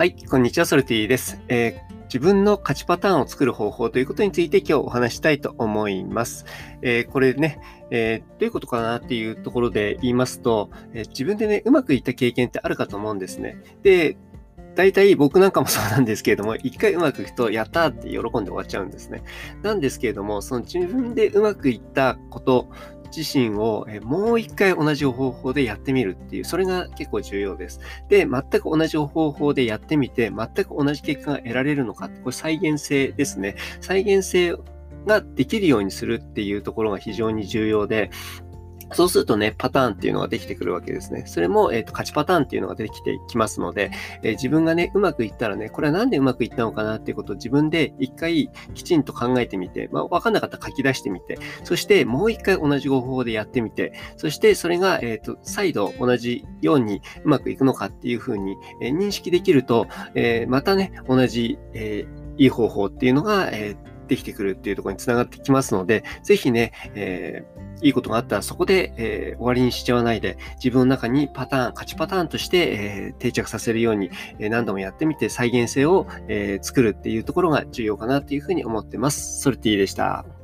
はい、こんにちは、ソルティです、えー、自分の勝ちパターンを作る方法ということについて今日お話したいと思います。えー、これね、えー、どういうことかなっていうところで言いますと、え自分でね、うまくいった経験ってあるかと思うんですね。で、大体僕なんかもそうなんですけれども、一回うまくいくと、やったーって喜んで終わっちゃうんですね。なんですけれども、その自分でうまくいったこと自身をもう一回同じ方法でやってみるっていう、それが結構重要です。で、全く同じ方法でやってみて、全く同じ結果が得られるのか、これ再現性ですね。再現性ができるようにするっていうところが非常に重要で、そうするとね、パターンっていうのができてくるわけですね。それも、えっ、ー、と、勝ちパターンっていうのが出てきてきますので、えー、自分がね、うまくいったらね、これはなんでうまくいったのかなっていうことを自分で一回きちんと考えてみて、まあ、わかんなかったら書き出してみて、そしてもう一回同じ方法でやってみて、そしてそれが、えっ、ー、と、再度同じようにうまくいくのかっていうふうに、え認識できると、えまたね、同じ、えいい方法っていうのが、えーできてくるっていうところにつながってきますので、ぜひね、えー、いいことがあったらそこで、えー、終わりにしちゃわないで、自分の中にパターン、勝ちパターンとして、えー、定着させるように、え何度もやってみて再現性を、え作るっていうところが重要かなというふうに思ってます。ソルティでした。